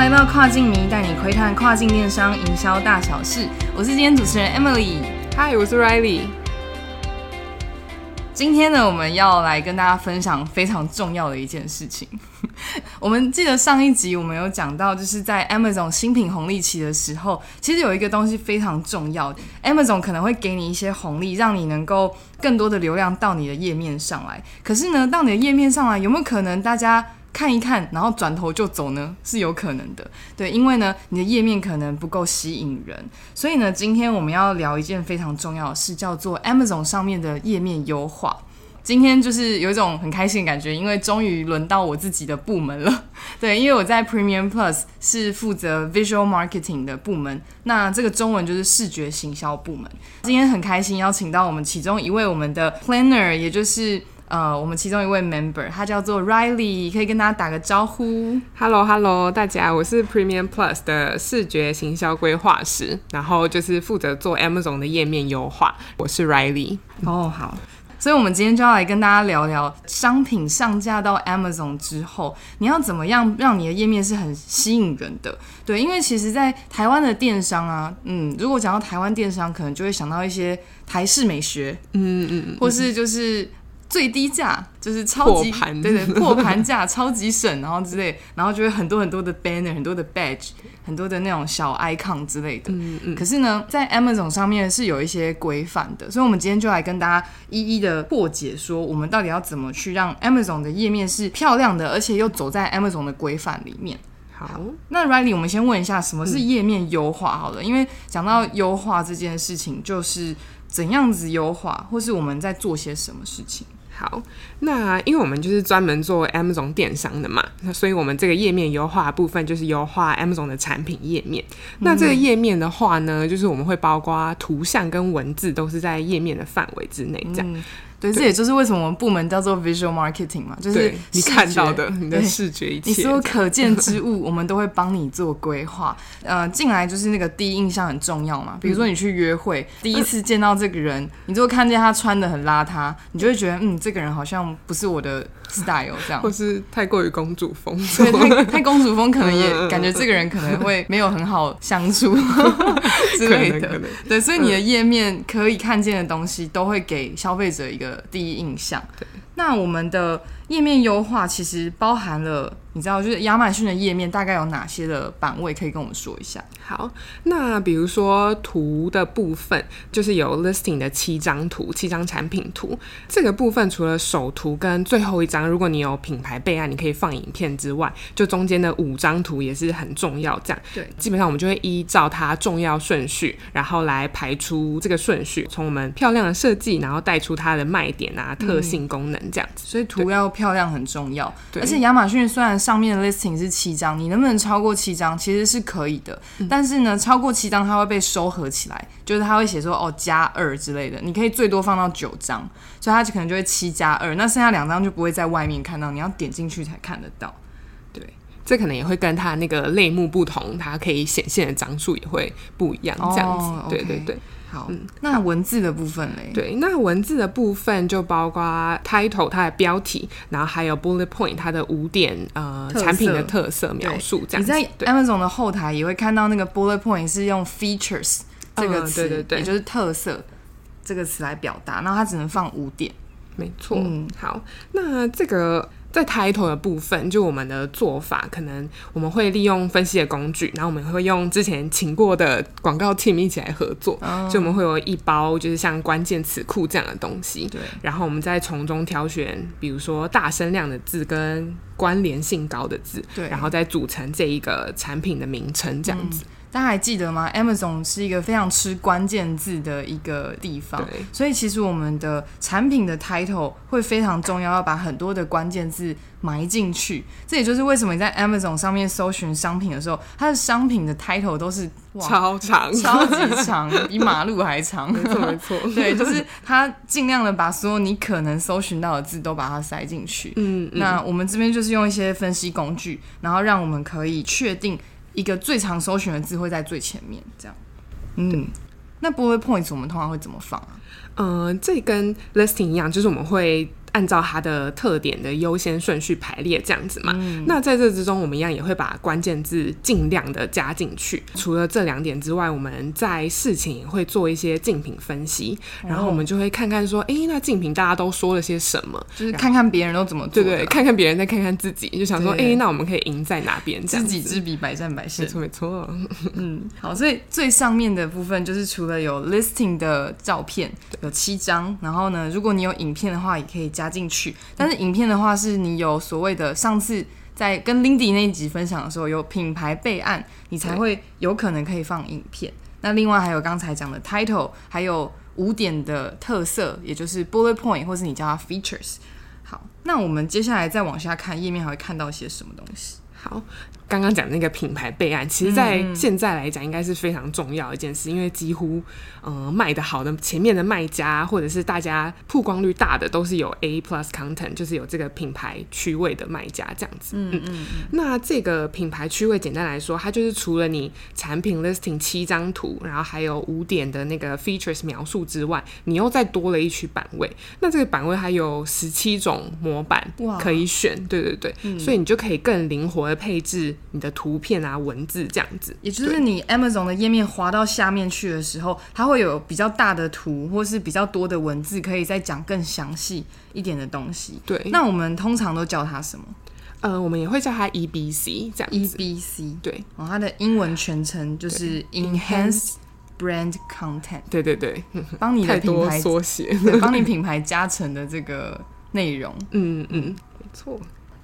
来到跨境迷，带你窥探跨境电商营销大小事。我是今天主持人 Emily。嗨，我是 Riley。今天呢，我们要来跟大家分享非常重要的一件事情。我们记得上一集我们有讲到，就是在 Amazon 新品红利期的时候，其实有一个东西非常重要，Amazon 可能会给你一些红利，让你能够更多的流量到你的页面上来。可是呢，到你的页面上来，有没有可能大家？看一看，然后转头就走呢，是有可能的。对，因为呢，你的页面可能不够吸引人，所以呢，今天我们要聊一件非常重要的事，叫做 Amazon 上面的页面优化。今天就是有一种很开心的感觉，因为终于轮到我自己的部门了。对，因为我在 Premium Plus 是负责 Visual Marketing 的部门，那这个中文就是视觉行销部门。今天很开心邀请到我们其中一位我们的 Planner，也就是。呃，我们其中一位 member，他叫做 Riley，可以跟大家打个招呼。Hello，Hello，大家，我是 Premium Plus 的视觉行销规划师，然后就是负责做 Amazon 的页面优化。我是 Riley。哦，好，所以我们今天就要来跟大家聊聊，商品上架到 Amazon 之后，你要怎么样让你的页面是很吸引人的？对，因为其实，在台湾的电商啊，嗯，如果讲到台湾电商，可能就会想到一些台式美学，嗯嗯嗯，或是就是。最低价就是超级对对破盘价超级省，然后之类，然后就会很多很多的 banner，很多的 badge，很多的那种小 icon 之类的。嗯嗯。可是呢，在 Amazon 上面是有一些规范的，所以我们今天就来跟大家一一的破解，说我们到底要怎么去让 Amazon 的页面是漂亮的，而且又走在 Amazon 的规范里面。好，那 Riley，我们先问一下，什么是页面优化？好了，因为讲到优化这件事情，就是怎样子优化，或是我们在做些什么事情。好，那因为我们就是专门做 Amazon 电商的嘛，那所以我们这个页面优化部分就是优化 Amazon 的产品页面。那这个页面的话呢，就是我们会包括图像跟文字都是在页面的范围之内，这样。对，这也就是为什么我们部门叫做 visual marketing 嘛，就是你看到的你的视觉一切，你所有可见之物，我们都会帮你做规划。呃，进来就是那个第一印象很重要嘛。比如说你去约会，第一次见到这个人，你就会看见他穿的很邋遢，你就会觉得，嗯，这个人好像不是我的 style 这样，或是太过于公主风，对，太太公主风，可能也感觉这个人可能会没有很好相处 之类的。对，所以你的页面可以看见的东西，都会给消费者一个。第一印象，对，那我们的。页面优化其实包含了，你知道，就是亚马逊的页面大概有哪些的版位，可以跟我们说一下。好，那比如说图的部分，就是有 listing 的七张图，七张产品图。这个部分除了首图跟最后一张，如果你有品牌备案，你可以放影片之外，就中间的五张图也是很重要。这样，对，基本上我们就会依照它重要顺序，然后来排出这个顺序，从我们漂亮的设计，然后带出它的卖点啊、特性、功能这样子。所以图要。漂亮很重要，而且亚马逊虽然上面的 listing 是七张，你能不能超过七张其实是可以的，但是呢，超过七张它会被收合起来，就是它会写说哦加二之类的，你可以最多放到九张，所以它就可能就会七加二，那剩下两张就不会在外面看到，你要点进去才看得到。对，这可能也会跟它那个类目不同，它可以显现的张数也会不一样，这样子。对对对。好，那文字的部分嘞？对，那文字的部分就包括 title 它的标题，然后还有 bullet point 它的五点呃产品的特色描述。这样，你在 Amazon 的后台也会看到那个 bullet point 是用 features 这个词，对对对，也就是特色这个词来表达，然后它只能放五点。没错。嗯，好，那这个。在 title 的部分，就我们的做法，可能我们会利用分析的工具，然后我们会用之前请过的广告 team 一起来合作，就我们会有一包就是像关键词库这样的东西，对，然后我们再从中挑选，比如说大声量的字跟关联性高的字，对，然后再组成这一个产品的名称这样子。大家还记得吗？Amazon 是一个非常吃关键字的一个地方，所以其实我们的产品的 title 会非常重要，要把很多的关键字埋进去。这也就是为什么你在 Amazon 上面搜寻商品的时候，它的商品的 title 都是超长、超级长，比马路还长。没错，没错。对，就是它尽量的把所有你可能搜寻到的字都把它塞进去。嗯，那我们这边就是用一些分析工具，然后让我们可以确定。一个最常搜寻的字会在最前面，这样。嗯，那 bullet points 我们通常会怎么放啊？嗯，这跟 listing 一样，就是我们会按照它的特点的优先顺序排列这样子嘛。嗯那在这之中，我们一样也会把关键字尽量的加进去。除了这两点之外，我们在事情也会做一些竞品分析，然后我们就会看看说，哎，那竞品大家都说了些什么？就是看看别人都怎么做的，对对，看看别人，再看看自己，就想说，对诶，那我们可以赢在哪边？知己。知彼，百战百胜没。错没错，嗯，好，所以最上面的部分就是除了有 listing 的照片，有七张，然后呢，如果你有影片的话，也可以加进去。但是影片的话，是你有所谓的上次在跟 Lindy 那一集分享的时候，有品牌备案，你才会有可能可以放影片。那另外还有刚才讲的 title，还有五点的特色，也就是 bullet point，或是你叫它 features。好，那我们接下来再往下看，页面还会看到些什么东西？好，刚刚讲那个品牌备案，其实，在现在来讲，应该是非常重要的一件事，因为几乎，呃，卖的好的前面的卖家，或者是大家曝光率大的，都是有 A plus content，就是有这个品牌区位的卖家这样子。嗯嗯。那这个品牌区位，简单来说，它就是除了你产品 listing 七张图，然后还有五点的那个 features 描述之外，你又再多了一区版位。那这个版位还有十七种模板可以选，对对对，所以你就可以更灵活的配置你的图片啊、文字这样子。也就是你 Amazon 的页面滑到下面去的时候，它会有比较大的图，或是比较多的文字，可以再讲更详细一点的东西。对，那我们通常都叫它什么呃，我们也会叫它 EBC 这样 EBC。对哦，它的英文全称就是 Enhanced Brand Content，对对对，嗯帮你的品牌，缩写。对，帮你品牌加成的这个内容。嗯嗯，没错。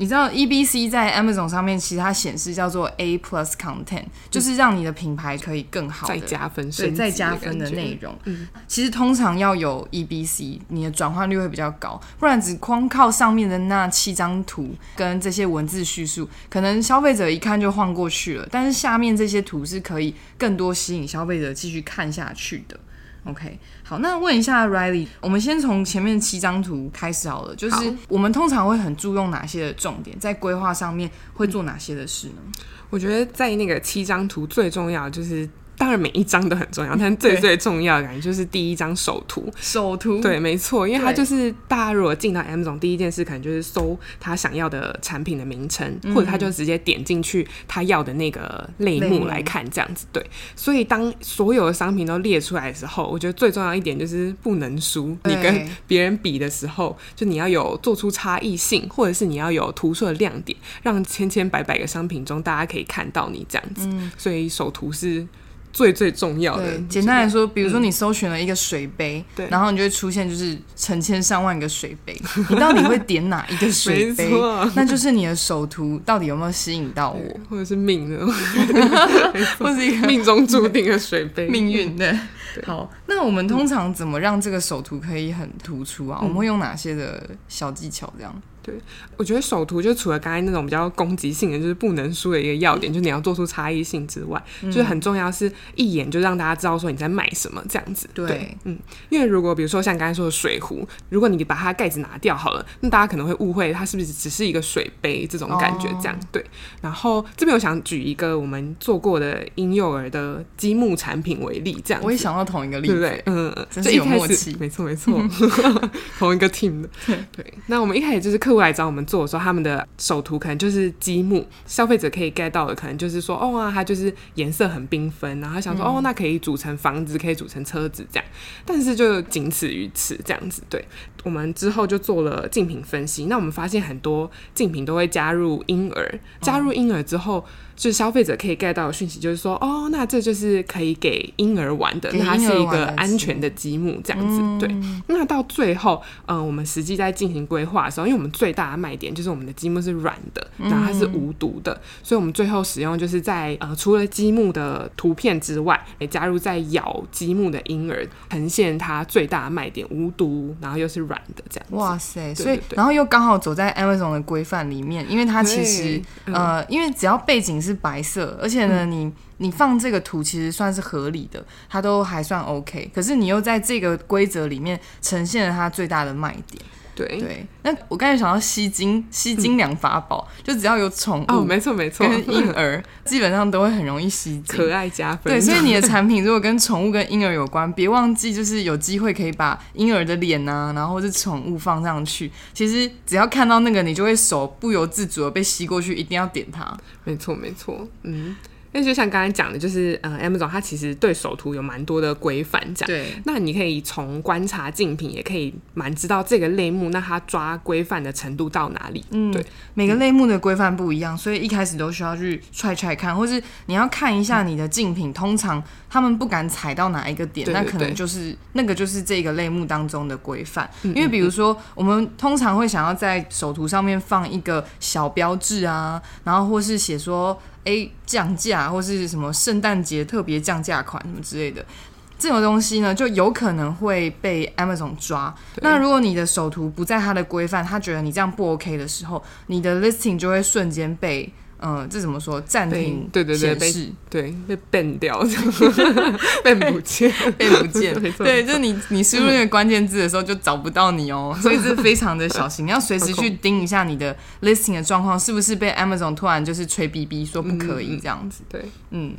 你知道 EBC 在 Amazon 上面，其实它显示叫做 A Plus Content，就是让你的品牌可以更好的再加分对，再加分的内容。嗯其实通常要有 EBC，你的转换率会比较高，不然只光靠上面的那七张图跟这些文字叙述，可能消费者一看就晃过去了。但是下面这些图是可以更多吸引消费者继续看下去的。OK，好，那问一下 Riley，我们先从前面七张图开始好了，就是我们通常会很注重哪些的重点，在规划上面会做哪些的事呢？我觉得在那个七张图最重要就是。当然每一张都很重要，但最最重要的感觉就是第一张首图。首图，对，没错，因为它就是大家如果进到 Amazon，第一件事可能就是搜他想要的产品的名称，或者他就直接点进去他要的那个类目来看，这样子。对，所以当所有的商品都列出来的时候，我觉得最重要一点就是不能输。你跟别人比的时候，就你要有做出差异性，或者是你要有突出的亮点，让千千百百个商品中大家可以看到你这样子。所以首图是最最重要的，。简单来说，比如嗯说你搜寻了一个水杯，对然后你就会出现就是成千上万个水杯，你到底会点哪一个水杯？那就是你的首图到底有没有吸引到我，或者是命的，或是一个 命中注定的水杯，命运的。好，那我们通常怎么让这个首图可以很突出嗯啊？我们会用哪些的小技巧？这样对我觉得首图就除了刚才那种比较攻击性的，就是不能输的一个要点，就是你要做出差异性之外，就是很重要是一眼就让大家知道说你在卖什么这样子。对嗯，因为如果比如说像刚才说的水壶，如果你把它盖子拿掉好了，那大家可能会误会它是不是只是一个水杯这种感觉这样。对，然后这边我想举一个我们做过的婴幼儿的积木产品为例，这样子我也想到同一个例子，对不对？嗯，嗯真是有就一开始默契没错没错，同一个 team 的。对，那我们一开始就是客户来找我们做的时候，他们的首图可能就是积木，消费者可以 get 到的，可能就是说，哦啊，它就是颜色很缤纷，然后他想说，哦，那可以组成房子，可以组成车子这样，但是就仅此于此这样子。对，我们之后就做了竞品分析，那我们发现很多竞品都会加入婴儿，加入婴儿之后。就是消费者可以 get 到的讯息，就是说，哦，那这就是可以给婴儿玩的，那它是一个安全的积木这样子。对，那到最后，嗯、我们实际在进行规划的时候，因为我们最大的卖点就是我们的积木是软的，然后它是无毒的，所以我们最后使用就是在呃除了积木的图片之外，也加入在咬积木的婴儿，呈现它最大的卖点，无毒，然后又是软的这样子。哇塞！所以然后又刚好走在 Amazon 的规范里面，因为它其实嗯呃，因为只要背景是白色，而且呢，你你放这个图其实算是合理的，它都还算 OK。可是你又在这个规则里面呈现了它最大的卖点。对对，那我刚才想到吸金，吸金两法宝，就只要有宠哦，物没错没错，跟婴儿，基本上都会很容易吸金。可爱加分。对，所以你的产品如果跟宠物跟婴儿有关，别忘记就是有机会可以把婴儿的脸啊，然后是宠物放上去。其实只要看到那个，你就会手不由自主的被吸过去，一定要点它。没错没错，嗯。那就像刚才讲的，就是呃，Amazon 它其实对首图有蛮多的规范，这样。对。那你可以从观察竞品，也可以蛮知道这个类目，那它抓规范的程度到哪里。嗯，对。每个类目的规范不一样，所以一开始都需要去踹踹看，或是你要看一下你的竞品，通常他们不敢踩到哪一个点，那可能就是那个就是这个类目当中的规范。因为比如说，我们通常会想要在首图上面放一个小标志啊，然后或是写说。哎，降价或是什么圣诞节特别降价款什么之类的，这种东西呢，就有可能会被 Amazon 抓。那如果你的首图不在它的规范，他觉得你这样不 OK 的时候，你的 listing 就会瞬间被，嗯，这怎么说？暂停，对对对，被对被 ban 掉，ban 不见，ban 不见。对，就是你你输入那个关键字的时候就找不到你哦，所以这非常的小心，你要随时去盯一下你的 listing 的状况是不是被 Amazon 突然就是吹逼逼说不可以这样子。对，嗯。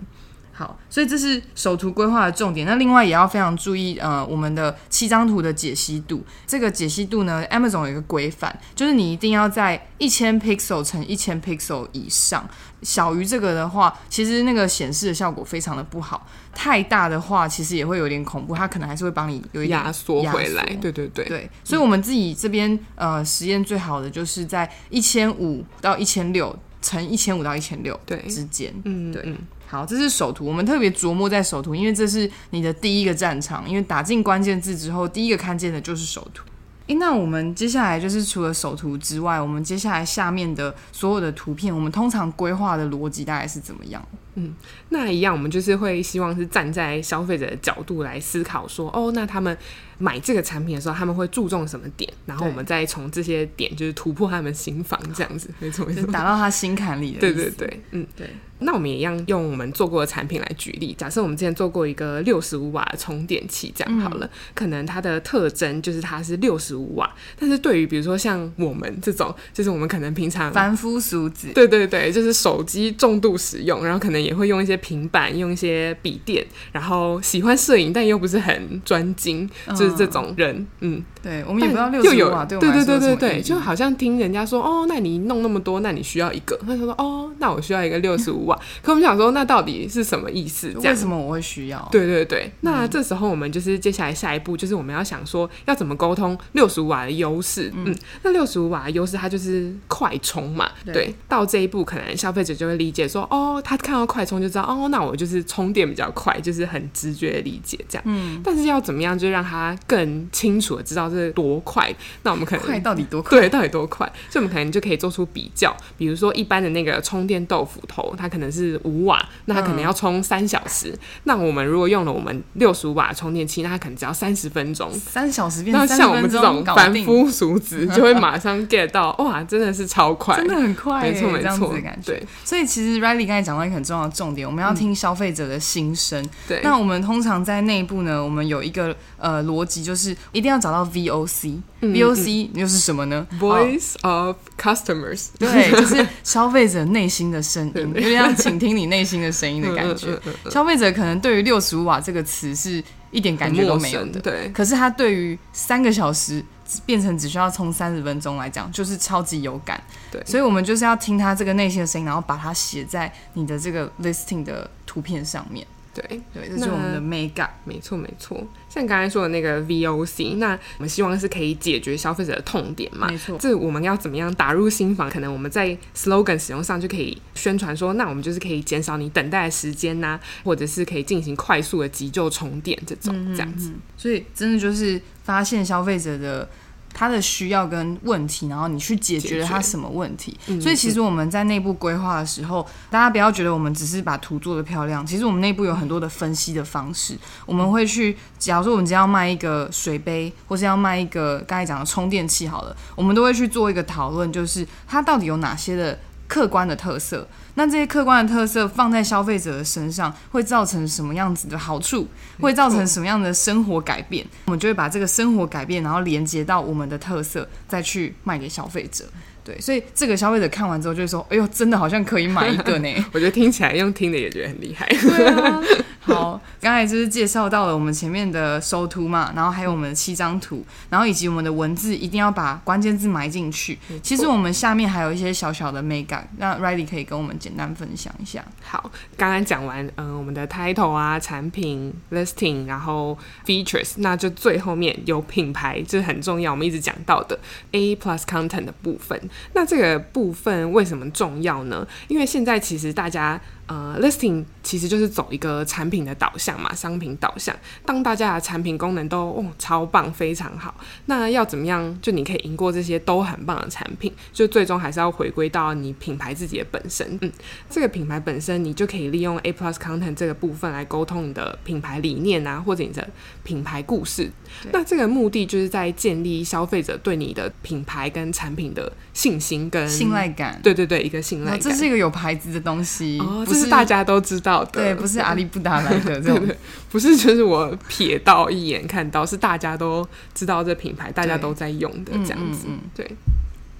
好，所以这是首图规划的重点。那另外也要非常注意，呃，我们的七张图的解析度。这个解析度呢，Amazon 有一个规范，就是你一定要在一千 pixel 乘一千 pixel 以上。小于这个的话，其实那个显示的效果非常的不好。太大的话，其实也会有点恐怖，它可能还是会帮你有一点压缩回来。对对对对，所以我们自己这边呃实验最好的就是在一千五到一千六乘一千五到一千六对之间。嗯，对。好，这是首图，我们特别琢磨在首图，因为这是你的第一个战场，因为打进关键字之后，第一个看见的就是首图。诶，那我们接下来就是除了首图之外，我们接下来下面的所有的图片，我们通常规划的逻辑大概是怎么样？嗯，那一样，我们就是会希望是站在消费者的角度来思考，说哦，那他们买这个产品的时候，他们会注重什么点？然后我们再从这些点，就是突破他们心房，这样子，没 错没错，打到他心坎里的。对对对，嗯对。那我们也一样用我们做过的产品来举例。假设我们之前做过一个六十五瓦的充电器，这样好了，可能它的特征就是它是六十五瓦。但是对于比如说像我们这种，就是我们可能平常凡夫俗子，对对对，就是手机重度使用，然后可能也会用一些平板，用一些笔电，然后喜欢摄影，但又不是很专精，就是这种人，嗯，对，我们也不知道六十五瓦对对对对对，就好像听人家说，哦，那你弄那么多，那你需要一个，那他说，哦，那我需要一个六十五瓦。可我们想说，那到底是什么意思？为什么我会需要？对对对，那这时候我们就是接下来下一步，就是我们要想说要怎么沟通六十五瓦的优势。嗯，那六十五瓦的优势它就是快充嘛。对，到这一步可能消费者就会理解说，哦，他看到快充就知道，哦，那我就是充电比较快，就是很直觉的理解这样。嗯，但是要怎么样就让他更清楚的知道这多快？那我们可能快到底多快？对，到底多快？所以我们可能就可以做出比较，比如说一般的那个充电豆腐头，它可能是五瓦，那它可能要充三小时。那我们如果用了我们六十五瓦充电器，那它可能只要三十分钟。三小时变那像我们这种凡夫俗子，就会马上 get 到，哇，真的是超快，真的很快，没错没错的感觉。对，所以其实 Riley 刚才讲到一个很重要的重点，我们要听消费者的心声。对，那我们通常在内部呢，我们有一个呃逻辑，就是一定要找到 VOC。VOC 又是什么呢？Voice of Customers。对，就是消费者内心的声音，有点像倾听你内心的声音的感觉。消费者可能对于六十五瓦这个词是一点感觉都没有的，对。可是他对于三个小时变成只需要充三十分钟来讲，就是超级有感。对，所以我们就是要听他这个内心的声音，然后把它写在你的这个 listing 的图片上面。对对，这是我们的 mega，没错没错。像刚才说的那个 VOC，那我们希望是可以解决消费者的痛点嘛？没错。这我们要怎么样打入心房？可能我们在 slogan 使用上就可以宣传说，那我们就是可以减少你等待的时间呐，或者是可以进行快速的急救充电这种这样子。所以真的就是发现消费者的。他的需要跟问题，然后你去解决了他什么问题。所以其实我们在内部规划的时候，大家不要觉得我们只是把图做的漂亮，其实我们内部有很多的分析的方式。我们会去，假如说我们今天要卖一个水杯，或是要卖一个刚才讲的充电器，好了，我们都会去做一个讨论，就是它到底有哪些的。客观的特色。那这些客观的特色放在消费者的身上，会造成什么样子的好处？会造成什么样的生活改变？我们就会把这个生活改变，然后连接到我们的特色，再去卖给消费者。对，所以这个消费者看完之后就会说：“哎呦，真的好像可以买一个呢。”我觉得听起来用听的也觉得很厉害。对啊，好，刚才就是介绍到了我们前面的收图嘛，然后还有我们的七张图，然后以及我们的文字一定要把关键字埋进去。其实我们下面还有一些小小的美感，那 Riley 可以跟我们简单分享一下。好，刚刚讲完，嗯，我们的 title 啊，产品 listing，然后 features，那就最后面有品牌，这是很重要，我们一直讲到的 A plus content 的部分。那这个部分为什么重要呢？因为现在其实大家。呃，listing 其实就是走一个产品的导向嘛，商品导向。当大家的产品功能都哦超棒，非常好，那要怎么样？就你可以赢过这些都很棒的产品，就最终还是要回归到你品牌自己的本身。嗯，这个品牌本身，你就可以利用 A plus content 这个部分来沟通你的品牌理念啊，或者你的品牌故事。那这个目的就是在建立消费者对你的品牌跟产品的信心跟信赖感。对对对，一个信赖感。这是一个有牌子的东西。哦，是大家都知道的，对，不是阿里不达来的这种，不是就是我瞥到一眼看到，是大家都知道这品牌，大家都在用的这样子，对，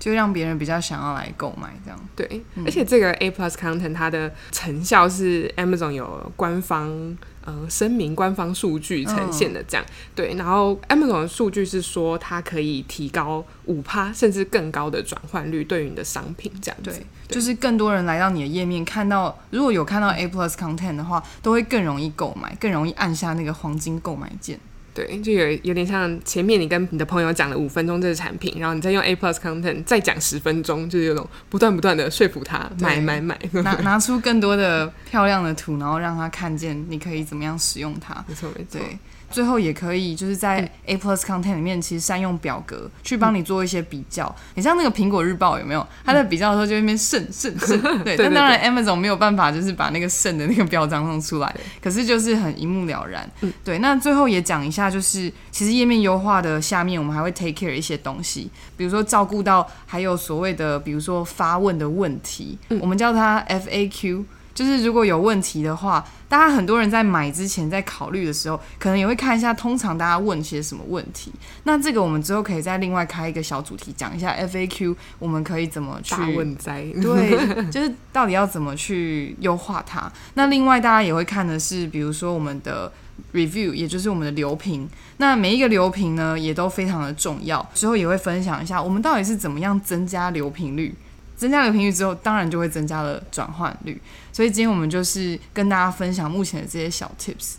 就让别人比较想要来购买这样，对，而且这个 A Plus Content 它的成效是 Amazon 有官方。呃，声明官方数据呈现的这样，对，然后 Amazon 的数据是说它可以提高五趴甚至更高的转换率，对于你的商品这样，对，就是更多人来到你的页面，看到如果有看到 A Plus Content 的话，都会更容易购买，更容易按下那个黄金购买键。对，就有有点像前面你跟你的朋友讲了五分钟这个产品，然后你再用 A Plus Content 再讲十分钟，就是有种不断不断的说服他买买买，拿拿出更多的漂亮的图，然后让他看见你可以怎么样使用它。没 错没错。最后也可以就是在 A Plus Content 里面，其实善用表格去帮你做一些比较。你像那个苹果日报有没有？它在比较的时候就那边剩剩剩，对。但当然 Amazon 没有办法就是把那个剩的那个标章弄出来，可是就是很一目了然。对。那最后也讲一下，就是其实页面优化的下面，我们还会 take care 一些东西，比如说照顾到还有所谓的，比如说发问的问题，我们叫它 FAQ。就是如果有问题的话，大家很多人在买之前在考虑的时候，可能也会看一下，通常大家问些什么问题。那这个我们之后可以再另外开一个小主题讲一下 FAQ，我们可以怎么去问灾？对，就是到底要怎么去优化它。那另外大家也会看的是，比如说我们的 review，也就是我们的流评。那每一个流评呢，也都非常的重要。之后也会分享一下，我们到底是怎么样增加流评率。增加了频率之后，当然就会增加了转换率。所以今天我们就是跟大家分享目前的这些小 tips。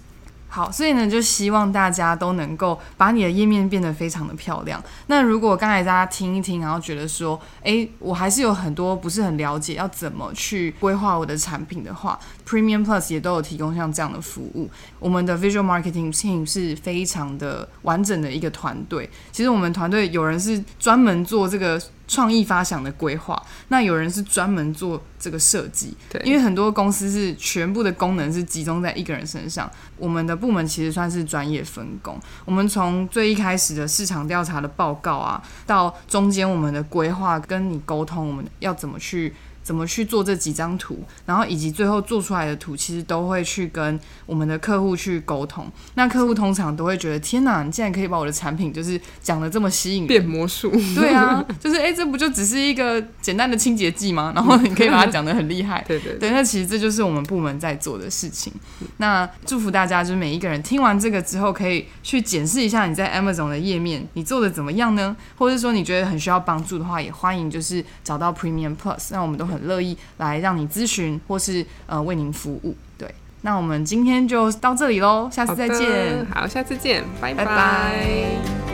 好，所以呢，就希望大家都能够把你的页面变得非常的漂亮。那如果刚才大家听一听，然后觉得说，哎，我还是有很多不是很了解要怎么去规划我的产品的话，Premium Plus 也都有提供像这样的服务。我们的 Visual Marketing Team 是非常的完整的一个团队。其实我们团队有人是专门做这个。创意发想的规划，那有人是专门做这个设计，对，因为很多公司是全部的功能是集中在一个人身上。我们的部门其实算是专业分工，我们从最一开始的市场调查的报告啊，到中间我们的规划跟你沟通，我们要怎么去。怎么去做这几张图，然后以及最后做出来的图，其实都会去跟我们的客户去沟通。那客户通常都会觉得：天哪，你竟然可以把我的产品就是讲的这么吸引，变魔术？对啊，就是哎，这不就只是一个简单的清洁剂吗？然后你可以把它讲的很厉害。对对对，那其实这就是我们部门在做的事情。那祝福大家，就是每一个人听完这个之后，可以去检视一下你在 Amazon 的页面，你做的怎么样呢？或者说你觉得很需要帮助的话，也欢迎就是找到 Premium Plus，那我们都。很乐意来让你咨询，或是呃为您服务。对，那我们今天就到这里喽，下次再见。好，下次见，拜拜。